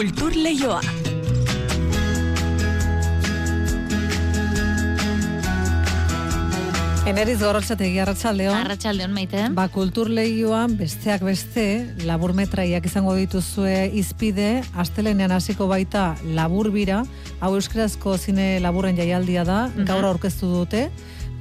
Kultur Leioa. Eneriz gorrotxategi, arratsaldeon. Arratsaldeon maite. Ba, kultur lehioan besteak beste, labur metraiak izango dituzue izpide, astelenean hasiko baita labur bira, hau euskarazko zine laburren jaialdia da, gaur aurkeztu dute,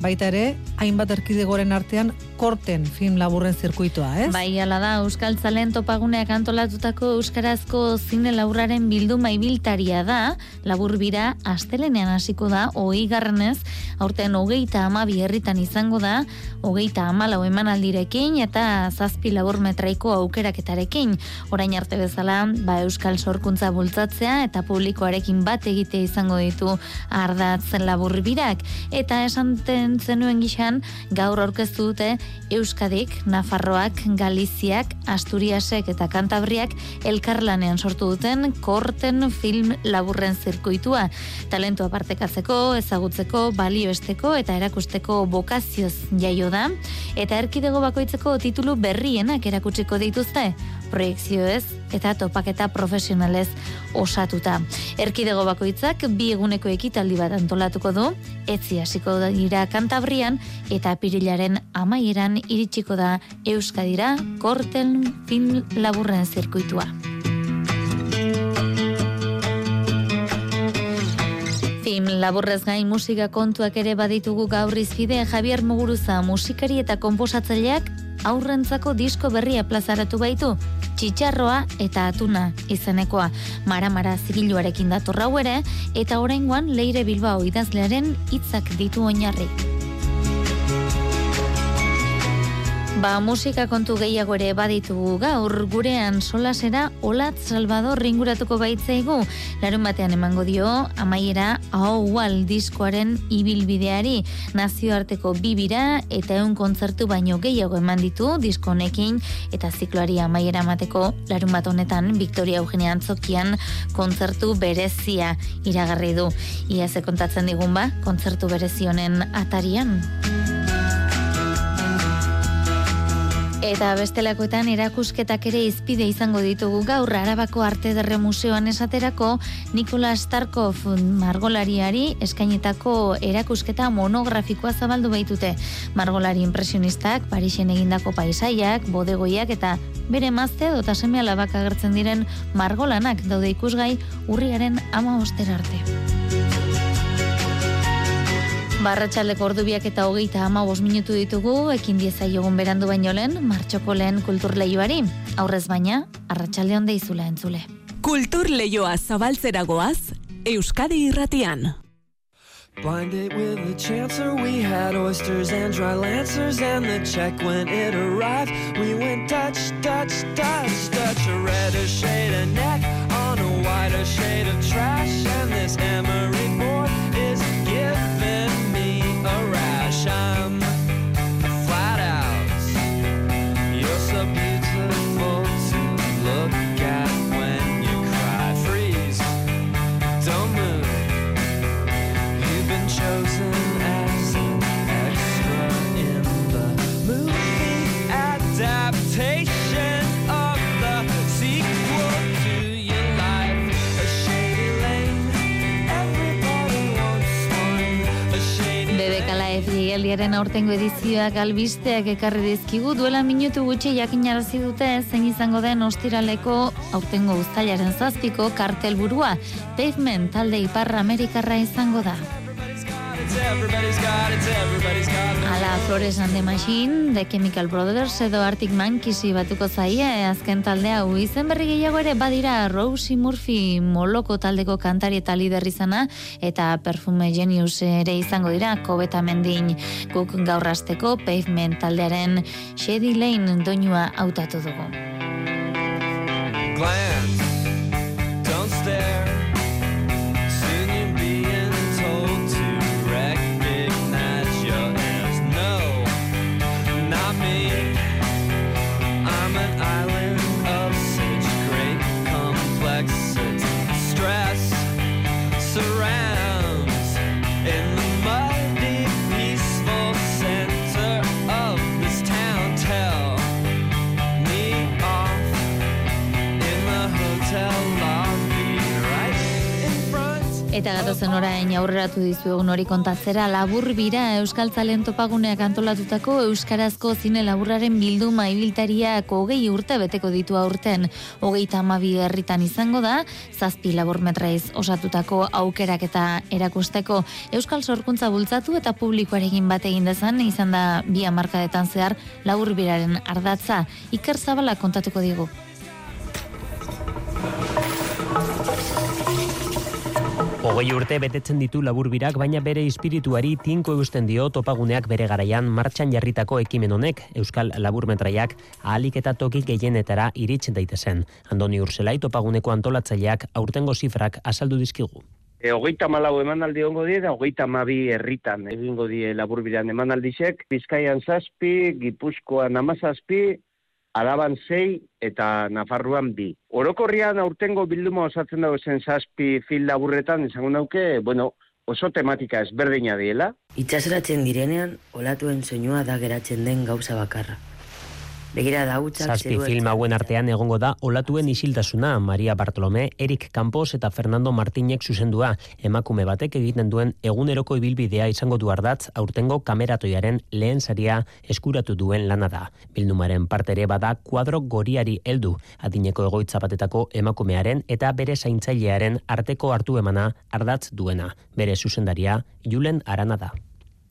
baita ere, hainbat erkidegoren artean korten film laburren zirkuitoa, ez? Bai, ala da, Euskal Zalen topaguneak antolatutako Euskarazko zine laburraren bilduma ibiltaria da, labur bira, astelenean hasiko da, hogei garranez, aurten hogeita amabi herritan izango da, hogeita amalau emanaldirekin, eta zazpi labur metraiko aukeraketarekin. Orain arte bezala, ba, Euskal Sorkuntza bultzatzea, eta publikoarekin bat egite izango ditu ardatzen labur birak. Eta esanten zenuen gixan, gaur aurkeztu dute Euskadik, Nafarroak, Galiziak, Asturiasek eta Kantabriak elkarlanean sortu duten korten film laburren zirkuitua. Talentua partekatzeko, ezagutzeko, balioesteko eta erakusteko bokazioz jaio da. Eta erkidego bakoitzeko titulu berrienak erakutsiko dituzte proiekzioez eta topaketa profesionalez osatuta. Erkidego bakoitzak bi eguneko ekitaldi bat antolatuko du, etzi hasiko dira Kantabrian eta apirilaren amaieran iritsiko da Euskadira korten film laburren zirkuitua. Film laburrez gain musika kontuak ere baditugu gaur izpide Javier Muguruza musikari eta konposatzaileak aurrentzako disko berria plazaratu baitu, txitxarroa eta atuna izenekoa mara-mara zigiluarekin datorra ere, eta oraingoan leire bilbao idazlearen hitzak ditu oinarri. Ba, musika kontu gehiago ere baditugu gaur gurean solasera Olat Salvador ringuratuko baitzaigu. Larun batean emango dio amaiera Aoual diskoaren ibilbideari nazioarteko bibira eta egun kontzertu baino gehiago eman ditu disko honekin eta zikloari amaiera mateko larun bat honetan Victoria Eugenia Antzokian kontzertu berezia iragarri du. Ia ze kontatzen digun ba, kontzertu berezi honen atarian. Eta bestelakoetan erakusketak ere izpide izango ditugu gaur Arabako Arte Derre Museoan esaterako Nikola Starkov margolariari eskainetako erakusketa monografikoa zabaldu baitute. Margolari impresionistak, Parisen egindako paisaiak, bodegoiak eta bere mazte dota seme alabak agertzen diren margolanak daude ikusgai urriaren ama arte. Barratxaldeko ordubiak eta hogeita ama minutu ditugu, ekin dieza jogun berandu baino lehen, martxoko lehen kultur lehioari. Aurrez baina, arratsalde honde izula entzule. Kultur lehioa zabaltzera goaz, Euskadi irratian. Blinded with the chancer, we had oysters and dry lancers, and the check when it arrived. We went Dutch, Dutch, Dutch, Dutch, a redder shade of neck on a whiter shade of trash, and this emery board is giving me a Efigeldiaren aurtengo edizioak albisteak ekarri dizkigu duela minutu gutxi jakinarazi dute zein izango den ostiraleko aurtengo uztailaren zazpiko kartelburua. Pavement talde ipar Amerikarra izango da. Ala Flores and the Machine, The Chemical Brothers edo Arctic Monkeys batuko zaie, azken taldea hau izen berri gehiago ere badira Rosie Murphy moloko taldeko kantari eta lider izana eta Perfume Genius ere izango dira kobeta mendin guk gaur hasteko Pavement taldearen Shady Lane doinua hautatu dugu. glance, Eta gatozen orain aurreratu dizuegun hori kontatzera labur bira Euskal Zalen topaguneak antolatutako Euskarazko zine laburraren bilduma ibiltariak hogei urte beteko ditu aurten. Hogei tamabi herritan izango da, zazpi labur metraiz osatutako aukerak eta erakusteko Euskal Sorkuntza bultzatu eta publikoarekin bat egin dezan, izan da bi amarkadetan zehar labur biraren ardatza. Iker Zabala kontatuko digu. Hogei urte betetzen ditu laburbirak, baina bere espirituari tinko eusten dio topaguneak bere garaian martxan jarritako ekimen honek, Euskal Laburmetraiak ahalik eta toki gehienetara iritsen daitezen. Andoni Urselai topaguneko antolatzaileak aurtengo zifrak azaldu dizkigu. E, hogeita malau emanaldi ongo die, da hogeita mabi herritan egingo die laburbiran emanaldisek. Bizkaian zazpi, Gipuzkoan amazazpi, Araban sei eta Nafarroan bi. Orokorrian aurtengo bilduma osatzen dago zen zazpi fil laburretan, izango nauke, bueno, oso tematika ezberdina diela. Itxaseratzen direnean, olatuen soinua da geratzen den gauza bakarra. Begira da Zazpi film hauen artean egongo da olatuen isiltasuna Maria Bartolome, Erik Campos eta Fernando Martinek zuzendua emakume batek egiten duen eguneroko ibilbidea izango du ardatz aurtengo kameratoiaren lehen saria eskuratu duen lana da. Bildumaren parte ere bada kuadro goriari heldu adineko egoitza batetako emakumearen eta bere zaintzailearen arteko hartu emana ardatz duena. Bere zuzendaria Julen Arana da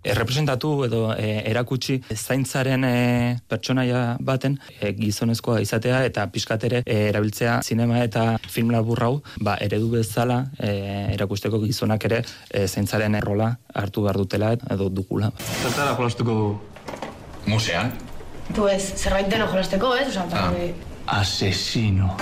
errepresentatu edo e, erakutsi zaintzaren e, pertsonaia baten e, gizonezkoa izatea eta pizkatere e, erabiltzea zinema eta film labur hau ba eredu bezala e, erakusteko gizonak ere e, zaintzaren errola hartu behar dutela edo dukula. Zertara jolastuko musean? Pues zerbait deno jolasteko, ez? Osa, ah. Asesino.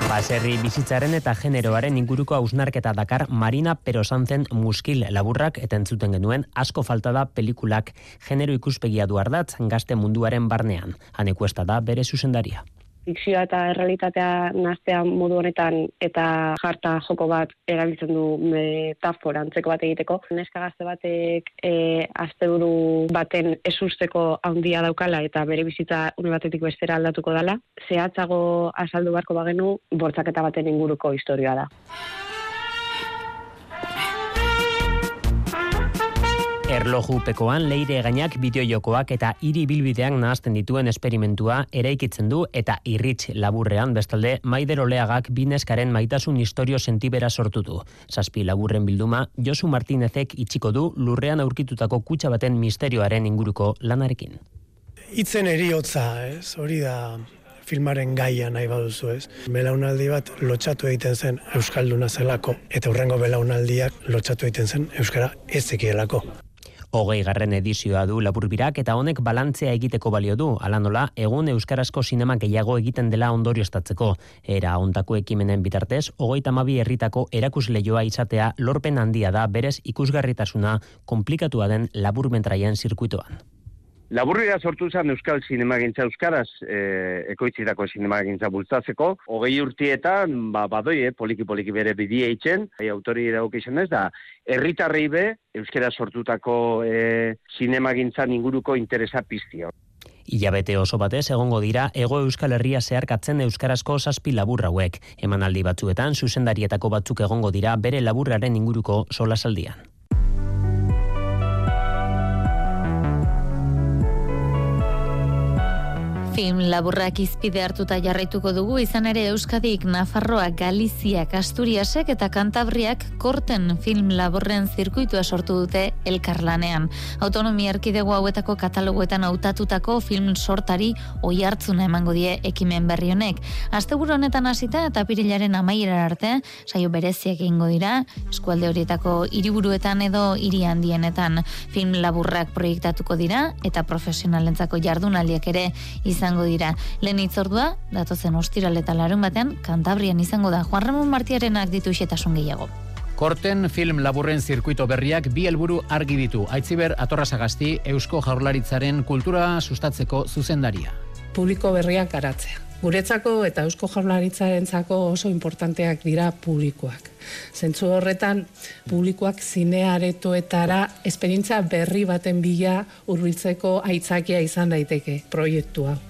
Baserri bizitzaren eta generoaren inguruko hausnarketa dakar Marina Perosantzen muskil laburrak eta entzuten genuen asko falta da pelikulak genero ikuspegia du ardatz gazte munduaren barnean. Hanekuesta da bere zuzendaria fikzioa eta errealitatea naztea modu honetan eta jarta joko bat erabiltzen du metafora antzeko bat egiteko. Neska gazte batek e, asteburu baten esusteko handia daukala eta bere bizitza une batetik bestera aldatuko dala. Zehatzago azaldu barko bagenu, bortzaketa baten inguruko historia da. Erlojupekoan leire gainak bideojokoak eta hiri bilbideak nahazten dituen esperimentua eraikitzen du eta irrits laburrean bestalde maider oleagak bineskaren maitasun historio sentibera sortu du. Zazpi laburren bilduma Josu Martinezek itxiko du lurrean aurkitutako kutsa baten misterioaren inguruko lanarekin. Itzen eriotza, ez, hori da filmaren gaia nahi baduzu ez. Belaunaldi bat lotxatu egiten zen Euskalduna zelako, eta hurrengo belaunaldiak lotxatu egiten zen Euskara ez zekielako. Hogei garren edizioa du laburbirak eta honek balantzea egiteko balio du, ala nola, egun euskarazko sinema gehiago egiten dela ondorio estatzeko. Era ontako ekimenen bitartez, hogei tamabi herritako erakusleioa izatea lorpen handia da berez ikusgarritasuna komplikatua den laburmentraien zirkuitoan. Laburria sortu zen Euskal Sinemagintza Euskaraz e, ekoitzitako Sinemagintza bultzatzeko. Hogei urtietan, ba, badoi, eh, poliki-poliki bere bidie eitzen, e, autori dauk ez da, herritarrei be, Euskara sortutako e, Sinemagintzan inguruko interesa piztio. Ilabete oso batez egongo dira Ego Euskal Herria zeharkatzen euskarazko zazpi laburra hauek. Emanaldi batzuetan zuzendarietako batzuk egongo dira bere laburraren inguruko solasaldian. Film laburrak izpide hartuta jarraituko dugu izan ere Euskadik, Nafarroa, Galizia, Asturiasek eta Kantabriak korten film laburren zirkuitua sortu dute elkarlanean. Autonomia erkidego hauetako kataloguetan hautatutako film sortari oi hartzuna emango die ekimen berri honek. Asteburu honetan hasita eta pirilaren amaiera arte, saio bereziak egingo dira, eskualde horietako hiriburuetan edo hiri handienetan film laburrak proiektatuko dira eta profesionalentzako jardunaldiak ere izan izango dira. Lehen itzordua, datozen ostiral eta larun batean, kantabrian izango da. Juan Ramon Martiarenak ditu isetasun gehiago. Korten film laburren zirkuito berriak bi helburu argi ditu. Aitziber Atorrasagasti Eusko Jaurlaritzaren kultura sustatzeko zuzendaria. Publiko berriak garatzea. Guretzako eta Eusko Jaurlaritzarentzako oso importanteak dira publikoak. Zentzu horretan, publikoak zinearetoetara esperintza berri baten bila hurbiltzeko aitzakia izan daiteke proiektu hau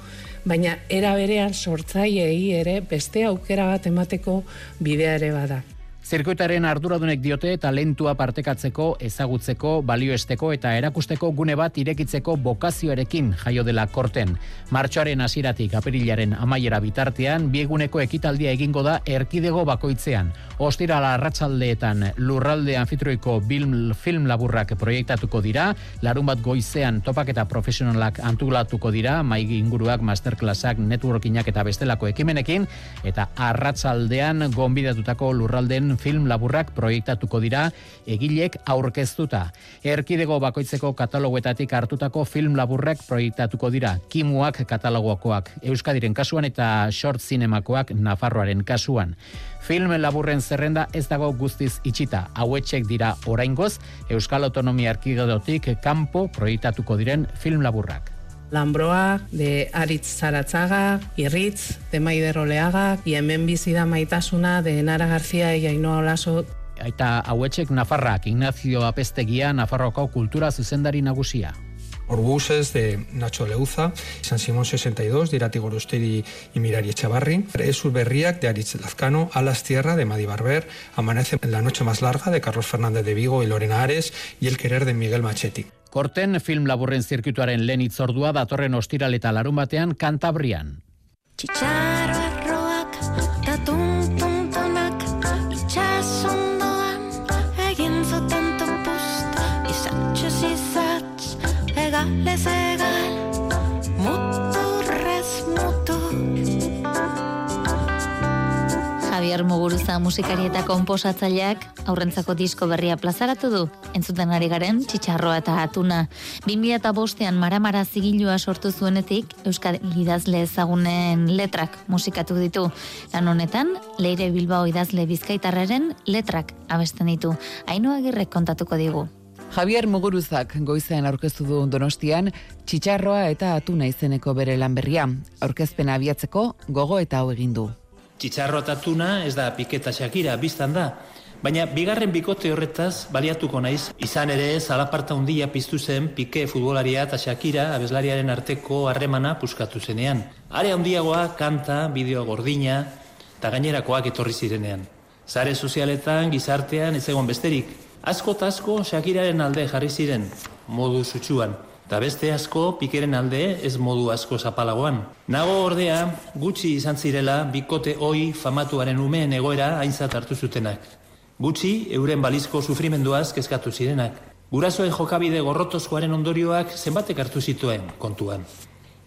baina era berean sortzaileei ere beste aukera bat emateko bidea ere bada. Zirkuitaren arduradunek diote talentua partekatzeko, ezagutzeko, balioesteko eta erakusteko gune bat irekitzeko bokazioarekin jaio dela korten. Martxoaren hasieratik apirilaren amaiera bitartean, bieguneko ekitaldia egingo da erkidego bakoitzean. Ostirala arratsaldeetan lurralde anfitroiko film, film laburrak proiektatuko dira, larun bat goizean topaketa profesionalak antulatuko dira, maigi inguruak, masterclassak, networkingak eta bestelako ekimenekin, eta arratsaldean gonbidatutako lurralden film laburrak proiektatuko dira egilek aurkeztuta. Erkidego bakoitzeko kataloguetatik hartutako film laburrak proiektatuko dira. Kimuak katalogoakoak Euskadiren kasuan eta short zinemakoak Nafarroaren kasuan. Film laburren zerrenda ez dago guztiz itxita. Hauetxek dira oraingoz Euskal Autonomia Erkidegotik kanpo proiektatuko diren film laburrak. Lambroa, de Aritz Zaratzaga, Irritz, de Maider Oleaga, y hemen bizi da maitasuna, de Nara García y Ainhoa Olaso. Eta hauetxek Nafarrak, Ignacio Apestegia, Nafarroko kultura zuzendari nagusia. Orbuses de Nacho Leuza, San Simón 62 de Irati Gorosteri y Mirari Echavarri, Esul Berriac de Aritz Lazcano, Alas Tierra de Madi Barber, Amanece en la noche más larga de Carlos Fernández de Vigo y Lorena Ares y El querer de Miguel Machetti. Korten film laburren zirkuituaren lehen itzordua datorren ostiral eta larun batean Kantabrian. Txitxaro Javier Muguruza musikari eta komposatzaileak aurrentzako disko berria plazaratu du. Entzuten ari garen txitxarroa eta atuna. 2005ean maramara zigilua sortu zuenetik Euskal idazle ezagunen letrak musikatu ditu. Lan honetan, Leire Bilbao idazle bizkaitarraren letrak abesten ditu. Ainoa agirrek kontatuko digu. Javier Muguruzak goizean aurkeztu du Donostian txitxarroa eta atuna izeneko bere lan berria. Aurkezpena abiatzeko gogo eta hau egin du. Txitxarro eta tuna ez da piketa Shakira, biztan da. Baina bigarren bikote horretaz baliatuko naiz, izan ere zalaparta handia piztu zen pike futbolaria eta Shakira abeslariaren arteko harremana puskatu zenean. Are handiagoa kanta, bideo gordina eta gainerakoak etorri zirenean. Zare sozialetan, gizartean ez egon besterik. Asko eta asko Shakiraren alde jarri ziren, modu sutsuan. Eta beste asko pikeren alde ez modu asko zapalagoan. Nago ordea, gutxi izan zirela bikote hoi famatuaren umeen egoera aintzat hartu zutenak. Gutxi euren balizko sufrimenduaz kezkatu zirenak. Gurasoen jokabide gorrotozkoaren ondorioak zenbatek hartu zituen kontuan.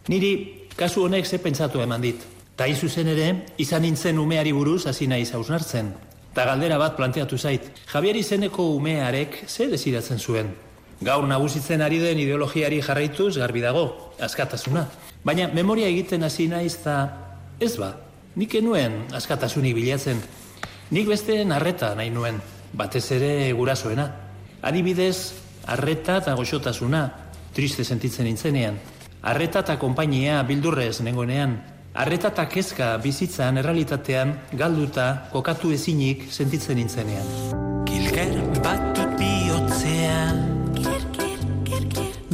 Niri kasu honek ze pentsatu eman dit. Ta zuzen ere, izan nintzen umeari buruz hasi naiz hausnartzen. Ta galdera bat planteatu zait. Javier izeneko umearek ze desiratzen zuen. Gaur nagusitzen ari den ideologiari jarraituz garbi dago, askatasuna. Baina memoria egiten hasi naiz ta ez ba, nik enuen askatasunik bilatzen. Nik besteen arreta nahi nuen, batez ere gurasoena. Adibidez, arreta eta goxotasuna, triste sentitzen nintzenean. Arreta eta konpainia bildurrez nengoenean. Arreta eta kezka bizitzan errealitatean galduta kokatu ezinik sentitzen nintzenean.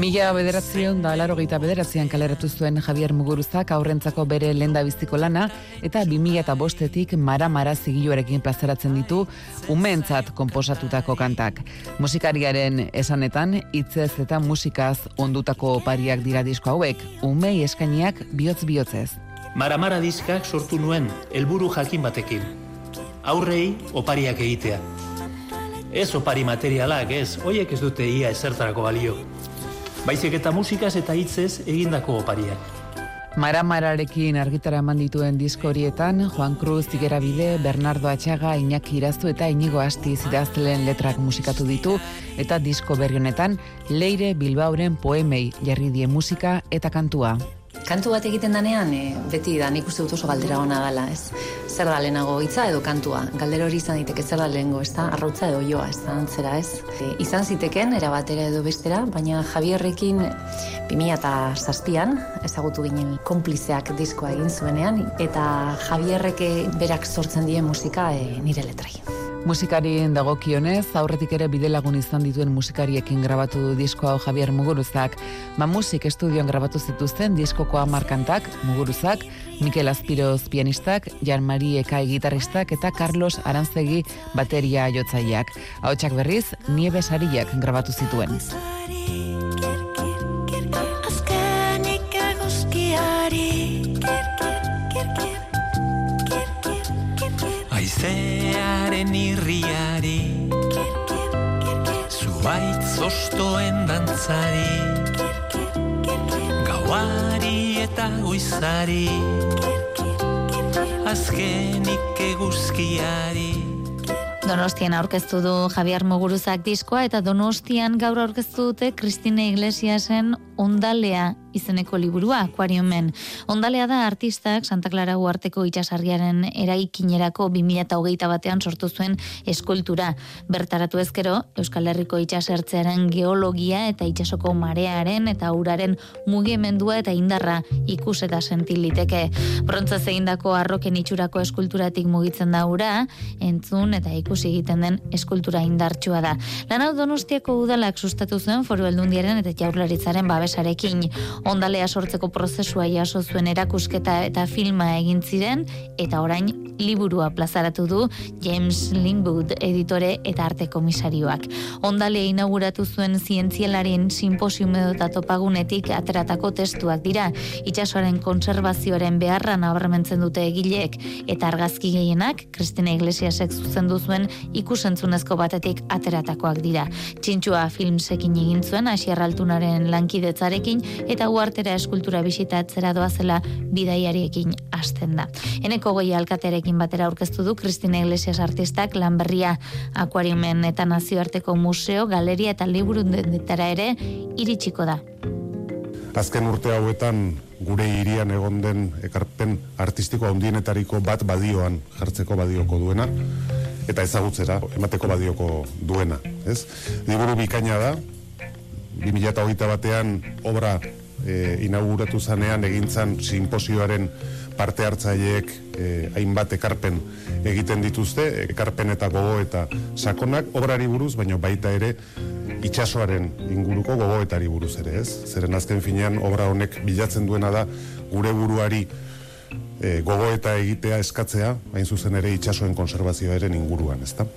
Mila bederatzion da larogeita bederatzean kaleratu zuen Javier Muguruzak aurrentzako bere lenda biziko lana eta 2000 eta bostetik mara-mara zigiluarekin plazaratzen ditu umeentzat komposatutako kantak. Musikariaren esanetan, hitzez eta musikaz ondutako opariak dira disko hauek, umei eskainiak bihotz-bihotzez. Maramara diskak sortu nuen, helburu jakin batekin. Aurrei opariak egitea. Ez opari materialak, ez, hoiek ez dute ia ezertarako balio. Baizik eta musikaz eta hitzez egindako opariak. Maramararekin argitara eman dituen disko horietan, Juan Cruz, Zigera Bide, Bernardo Atxaga, Iñaki Irazu eta Inigo Asti zidaztelen letrak musikatu ditu, eta disko berri honetan, Leire Bilbauren poemei jarri die musika eta kantua. Kantu bat egiten danean, e, beti da nik uste dut oso galdera ona dela, ez? Zer da lehenago hitza edo kantua? Galdera hori izan diteke zer da lehengo, ez da? Arrautza edo joa, ez da? Antzera, ez? E, izan ziteken, erabatera edo bestera, baina Javierrekin 2007an ezagutu ginen konplizeak diskoa egin zuenean, eta Javierrek berak sortzen die musika e, nire letrai. Musikarien dagokionez, aurretik ere bidelagun izan dituen musikariekin grabatu du diskoa Javier Muguruzak. Ba musik estudioan grabatu zituzten diskoko hamar kantak, Muguruzak, Mikel Azpiroz pianistak, Jan Mari Ekai gitarristak eta Carlos Aranzegi bateria jotzaileak. Ahotsak berriz, Niebes Ariak grabatu zituen. Azkenik Aizearen irriari. Zuaitz ostoen dantzari. Gauari eta goizari. Azkenik eguzkiari. Donostian aurkeztu du Javier Muguruzak diskoa eta Donostian gaur aurkeztu dute Cristina Iglesiasen Ondalea izeneko liburua Aquariumen. Ondalea da artistak Santa Clara uarteko itxasarriaren eraikinerako 2008 batean sortu zuen eskultura. Bertaratu ezkero, Euskal Herriko itxasertzearen geologia eta itxasoko marearen eta uraren mugimendua eta indarra ikus eta sentiliteke. Brontzaz egindako arroken itxurako eskulturatik mugitzen da ura, entzun eta ikusi egiten den eskultura indartsua da. Lan hau Donostiako udalak sustatu zuen foru aldundiaren eta jaurlaritzaren babesarekin. Ondalea sortzeko prozesua jaso zuen erakusketa eta filma egin ziren eta orain liburua plazaratu du James Lingwood editore eta arte komisarioak. Ondalea inauguratu zuen zientzialarien simposium edo topagunetik ateratako testuak dira. Itxasoaren konservazioaren beharra nabarmentzen dute egileek eta argazki gehienak Kristina Iglesiasek zuzendu zuen ikusentzunezko batetik ateratakoak dira. Txintxua filmsekin egin zuen Asier Altunaren lankidetzarekin eta uartera eskultura bisitatzera doazela bidaiariekin hasten da. Eneko goi alkatearekin batera aurkeztu du Kristina Iglesias artistak lanberria akuariumen eta nazioarteko museo, galeria eta liburu dendetara ere iritsiko da. Azken urte hauetan gure hirian egon den ekarpen artistiko handienetariko bat badioan jartzeko badioko duena eta ezagutzera emateko badioko duena, ez? Liburu bikaina da, 2008 batean obra e, inauguratu zanean egintzan simposioaren parte hartzaileek e, hainbat ekarpen egiten dituzte, ekarpen eta gogo eta sakonak obrari buruz, baina baita ere itsasoaren inguruko gogoetari buruz ere, ez? Zeren azken finean obra honek bilatzen duena da gure buruari e, gogoeta egitea eskatzea, hain zuzen ere itsasoen konservazioaren inguruan, ezta?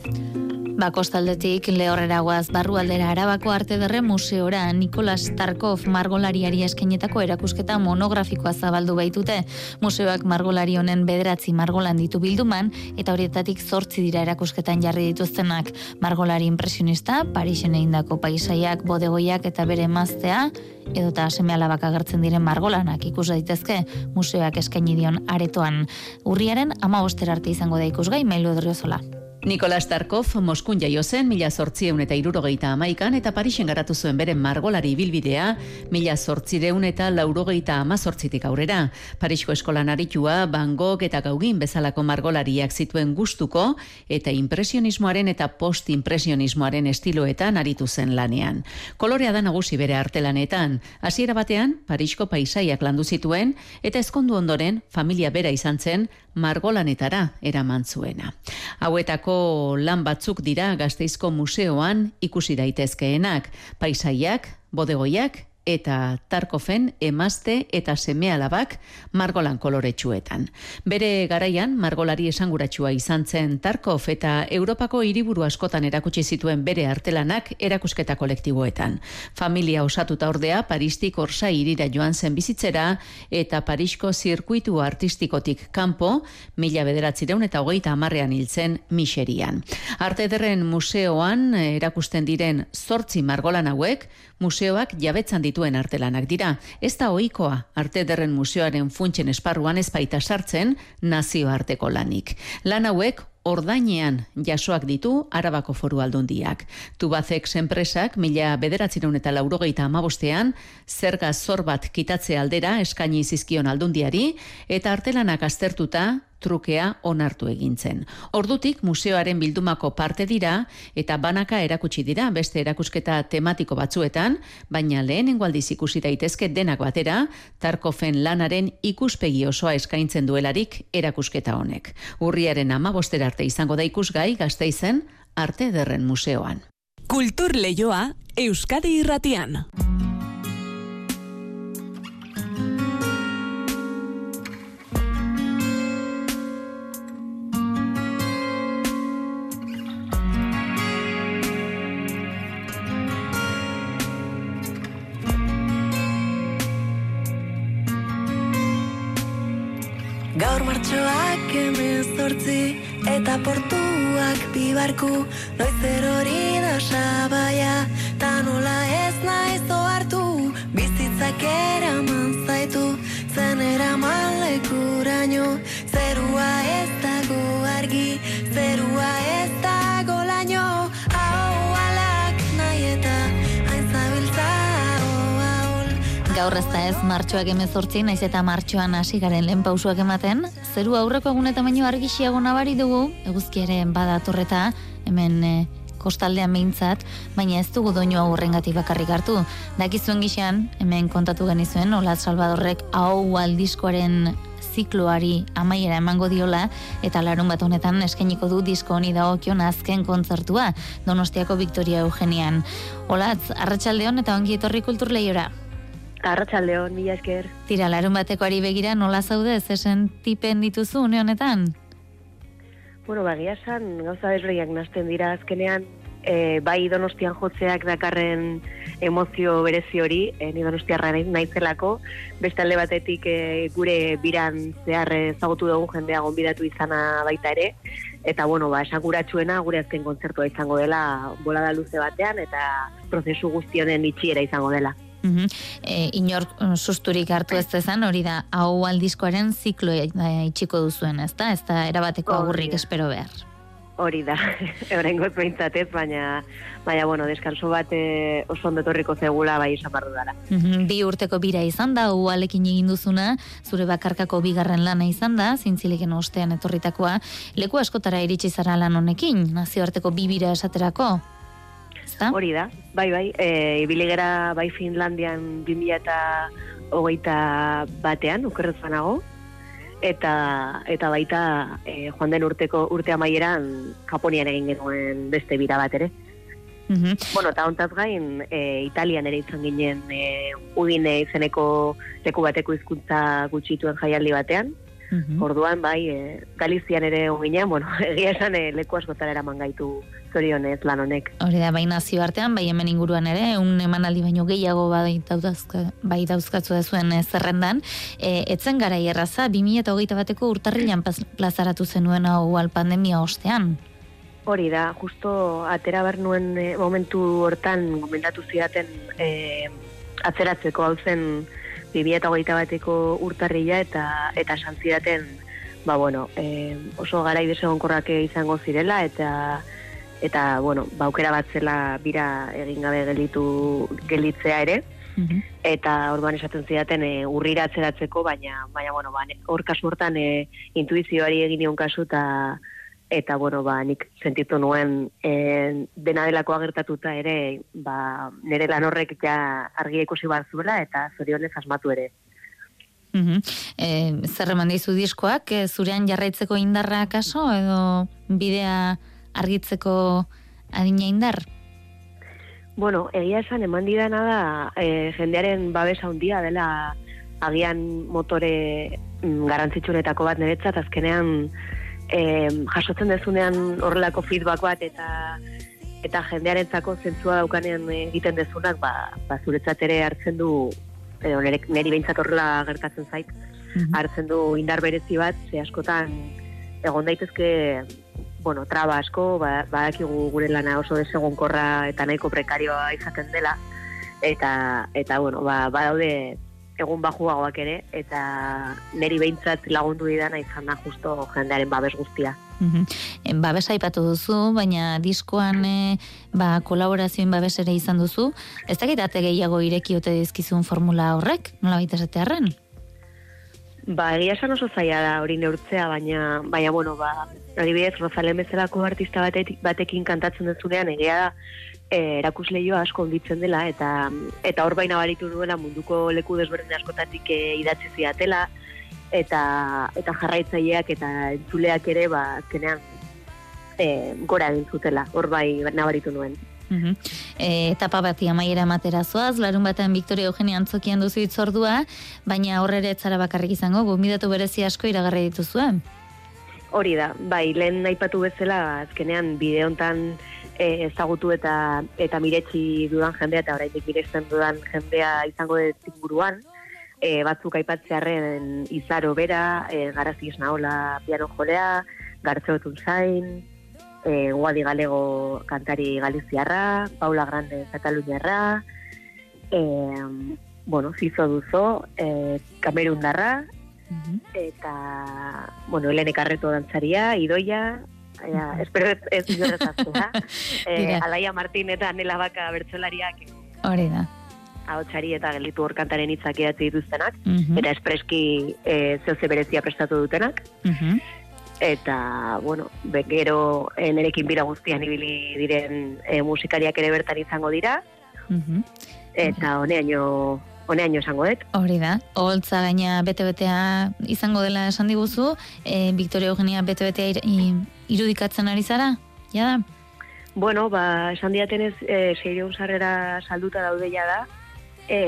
Ba, kostaldetik lehorrera guaz barrualdera arabako arte derre museora Nikolas Tarkov margolariari eskenetako erakusketa monografikoa zabaldu baitute. Museoak margolari honen bederatzi margolan ditu bilduman eta horietatik zortzi dira erakusketan jarri dituztenak. Margolari impresionista, Parisen egindako paisaiak, bodegoiak eta bere maztea, edota seme alabak agertzen diren margolanak ikus daitezke museoak eskaini dion aretoan. Urriaren ama arte izango da ikusgai mailu edriozola. Nikolas Tarkov Moskun jaio zen mila sortzieun eta irurogeita amaikan eta Parisen garatu zuen beren margolari bilbidea mila sortzireun eta laurogeita amazortzitik aurrera. Parisko eskolan aritua, Van Gogh eta Gaugin bezalako margolariak zituen gustuko eta impresionismoaren eta postimpresionismoaren estiloetan aritu zen lanean. Kolorea da nagusi bere artelanetan. Hasiera batean, Parisko paisaiak landu zituen eta ezkondu ondoren familia bera izan zen margolanetara eraman zuena. Hauetako lan batzuk dira Gasteizko museoan ikusi daitezkeenak, paisaiak, bodegoiak eta Tarkofen emazte eta seme alabak margolan koloretsuetan. Bere garaian margolari esanguratsua izan zen Tarkof eta Europako hiriburu askotan erakutsi zituen bere artelanak erakusketa kolektiboetan. Familia osatuta ordea Paristik orsa irira joan zen bizitzera eta Parisko zirkuitu artistikotik kanpo mila bederatzireun eta hogeita amarrean hiltzen miserian. Arte derren museoan erakusten diren zortzi margolan hauek museoak jabetzan dituen artelanak dira. Ez da ohikoa arte derren museoaren funtsen esparruan ez baita sartzen nazioarteko lanik. Lan hauek ordainean jasoak ditu Arabako foru aldundiak. Tubazek enpresak mila bederatzireun eta laurogeita amabostean, zerga zor bat kitatze aldera eskaini zizkion aldundiari, eta artelanak aztertuta trukea onartu egintzen. Ordutik museoaren bildumako parte dira eta banaka erakutsi dira beste erakusketa tematiko batzuetan, baina lehenengo aldiz ikusi daitezke denak batera, Tarkofen lanaren ikuspegi osoa eskaintzen duelarik erakusketa honek. Urriaren 15 arte izango da ikusgai gazteizen arte derren museoan. Kultur leioa Euskadi irratian. Gaur martxoak emezortzi eta portuak bibarku Noiz erori da sabaia. Ta nola ez naiz ohartu Bizitzak eraman zaitu zen eraman lekuraino Gaur ez da ez martxoak emezortzi, naiz eta martxoan hasi garen lehen pausuak ematen, zeru aurreko egunetan baino argixiago nabari dugu, eguzkiaren badatorreta, hemen e, kostaldean behintzat, baina ez dugu doinu aurrengatik bakarrik hartu. Dakizuen gixan, hemen kontatu genizuen, Olat Salvadorrek hau aldiskoaren zikloari amaiera emango diola eta larun bat honetan eskainiko du disko honi dagokion azken kontzertua Donostiako Victoria Eugenian. Olatz, arratsaldeon eta ongi etorri kulturleiora. Arratsaldeon, mila esker. Tira, larun batekoari begira nola zaude, zesen tipen dituzu une honetan? Bueno, bagia esan, gauza desbreiak nazten dira azkenean, e, bai donostian jotzeak dakarren emozio berezi hori, e, ni donostiarra naiz naizelako, beste alde batetik e, gure biran zehar ezagutu dugu jendea gonbidatu izana baita ere, eta bueno, ba, esanguratsuena gure azken kontzertua izango dela bolada luze batean, eta prozesu guztionen itxiera izango dela. Mhm. E, inor mm, susturik hartu ez dezan, hori da, hau aldiskoaren ziklo e, itxiko duzuen, ez da? Ez da, erabateko agurrik espero behar. Hori da, horrengo behintzat ez, baina, baina, bueno, deskanso bat e, oso ondo etorriko zegula bai esan barru dara. Mhm, Bi urteko bira izan da, ualekin egin duzuna, zure bakarkako bigarren lana izan da, zintzileken ostean etorritakoa, leku askotara iritsi zara lan honekin, nazioarteko bi bira esaterako. Ezta? Hori da, bai, bai, e, ibili gera bai Finlandian 2000 eta hogeita batean, ukerrez banago, eta, eta baita e, joan den urteko urte amaieran Japonian egin genuen beste bira bat ere. Mhm. Bueno, eta ontaz gain, e, Italian ere izan ginen e, udine izeneko leku bateko hizkuntza gutxituen jaialdi batean, Mhm. Orduan, bai, e, Galizian ere oginean, bueno, egia esan e, leku askotara eraman gaitu zorionez lan honek. Hori da, bai nazioartean, bai hemen inguruan ere, un emanaldi baino gehiago bai, dauzka, bai dauzkatzu zuen eh, zerrendan. E, etzen gara erraza, 2008 bateko urtarrilan plazaratu zenuen hau al pandemia ostean. Hori da, justo atera behar nuen e, momentu hortan gomendatu zidaten e, atzeratzeko hau zen 2008 bateko urtarrila eta eta esan zidaten ba, bueno, e, oso garai desegonkorrak izango zirela eta eta bueno, ba, aukera bat zela bira egin gabe gelitu gelitzea ere. Eta orduan esaten zidaten e, urrira atzeratzeko baina baina bueno ba hor kasu hortan e, intuizioari egin nion kasu eta eta bueno ba nik sentitu nuen e, dena delakoa gertatuta ere ba nire lan horrek ja argia ikusi bar zuela eta zorionez asmatu ere Mhm. E, zer eman dizu diskoak, e, zurean jarraitzeko indarra kaso, edo bidea argitzeko adina indar? Bueno, egia esan eman didana da e, jendearen babes handia dela agian motore mm, garrantzitsuenetako bat niretzat azkenean e, jasotzen dezunean horrelako feedback bat eta eta jendearentzako zentzua daukanean egiten dezunak ba, ba zuretzat ere hartzen du edo niri behintzat horrela gertatzen zait hartzen du indar berezi bat ze askotan egon daitezke bueno, traba asko, ba, badakigu gure lana oso desegonkorra eta nahiko prekarioa izaten dela, eta, eta bueno, ba, badaude egun bajuagoak ere, eta neri behintzat lagundu didana izan da justo jendearen babes guztia. Mhm. E, Babes aipatu duzu, baina diskoan e, ba, kolaborazioen babes ere izan duzu. Ez dakit ate gehiago irekiote dizkizun formula horrek, nola baita esatearren? Ba, egia esan oso zaila da hori neurtzea, baina, baina bueno, ba, adibidez, Rosalén bezalako artista batetik, batekin kantatzen duzunean, egia da, e, erakusleioa asko onditzen dela, eta eta hor baina baritu nuela munduko leku desberdin askotatik e, idatzi zidatela, eta, eta jarraitzaileak eta entzuleak ere, ba, azkenean, e, gora egin zutela, hor bai nabaritu nuen. Mhm. E, etapa bati amaiera matera zoaz, larun batean Victoria Eugenia antzokian duzu itzordua, baina horrere etzara bakarrik izango, gomidatu berezi asko iragarri dituzue. Hori da, bai, lehen aipatu bezala, azkenean bide hontan e, ezagutu eta eta miretsi dudan jendea eta oraindik miresten dudan jendea izango dut inguruan, e, batzuk aipatzearren izaro bera, e, garazi esnaola piano jolea, gartxotun zain, e, Guadi Galego kantari galiziarra, Paula Grande kataluniarra, e, bueno, Zizo Duzo, e, Kamerundarra, eta, bueno, Elene Carreto dantzaria, Idoia, Ea, espero ez, ez izorrezaztea. e, Dira. Alaia Martin eta Nela Baka bertsolariak Hori da. ahotsari eta gelitu hor kantaren hitzak idatzi dituztenak, Mhm. eta espreski e, zehose berezia prestatu dutenak, Mhm. eta, bueno, begero e, nerekin bira guztian ibili diren e, musikariak ere bertan izango dira, Mhm. eta honeaino, honeaino esango dut. Hori da, holtza gaina bete-betea izango dela esan diguzu, e, Victoria Eugenia bete-betea irudikatzen ari zara? Ja? Bueno, ba, esan diatenez, e, seireun sarrera salduta daude da, e,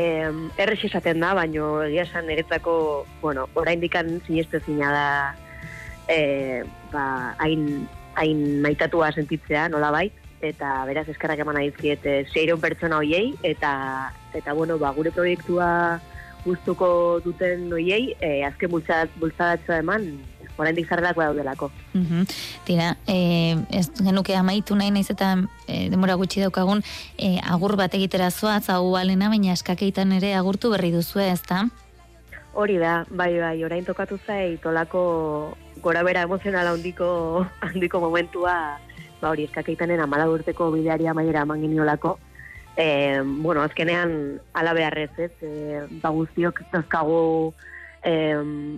errex esaten da, baino egia esan niretzako, bueno, orain dikan sinestezina da, e, ba, hain, hain maitatua sentitzea, nola bait, eta beraz eskerrak eman aizkiet e, seireun pertsona hoiei, eta, eta bueno, ba, gure proiektua gustuko duten hoiei, e, azken bultzat, bultzadatza eman, oraindik zarrelako daudelako. Mhm. Tira, e, ez genuke amaitu nahi naiz eta e, denbora gutxi daukagun e, agur bat egitera zoaz, hau alena, baina eskakeitan ere agurtu berri duzu ez da? Hori da, bai, bai, orain tokatu zait, olako gora bera emozionala handiko, handiko momentua, ba hori, eskakeitanen amala urteko bideari amaiera eman geniolako. E, bueno, azkenean ala beharrez, ez, e, ba guztiok dauzkagu e,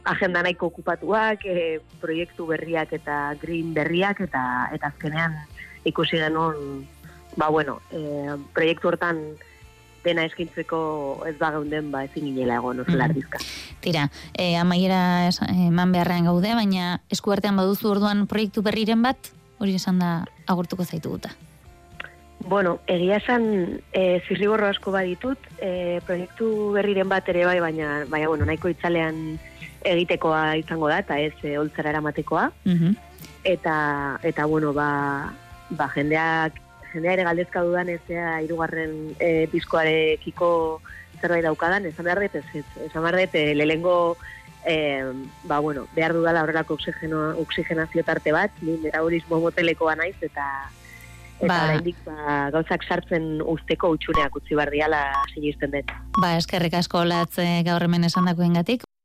agenda nahiko okupatuak, e, proiektu berriak eta green berriak, eta eta azkenean ikusi genuen, ba bueno, e, proiektu hortan dena eskintzeko ez ba geunden, ba ezin ginela egon oso Mhm. lardizka. Tira, e, amaiera eman beharrean gaude, baina eskuartean baduzu orduan proiektu berriren bat, hori esan da agurtuko zaituguta. Bueno, egia esan e, zirriborro asko baditut, e, proiektu berriren bat ere bai, baina, baina bueno, nahiko itzalean egitekoa izango da, eta ez e, holtzara eramatekoa. Mhm. Eta, eta bueno, ba, ba jendeak, jendea ere galdezka dudan ez ea irugarren e, diskoarekiko zerbait daukadan, esan behar dut, ez, ez, esan behar dut, e, lehengo e, ba, bueno, behar dudala horrelako oxigeno, oxigenazio tarte bat, ni metabolismo motelekoa naiz, eta eta Ba. oraindik ba, gauzak sartzen usteko utxuneak utzi behar diala sinisten dut. Ba, eskerrik asko latz gaur hemen esandakoengatik.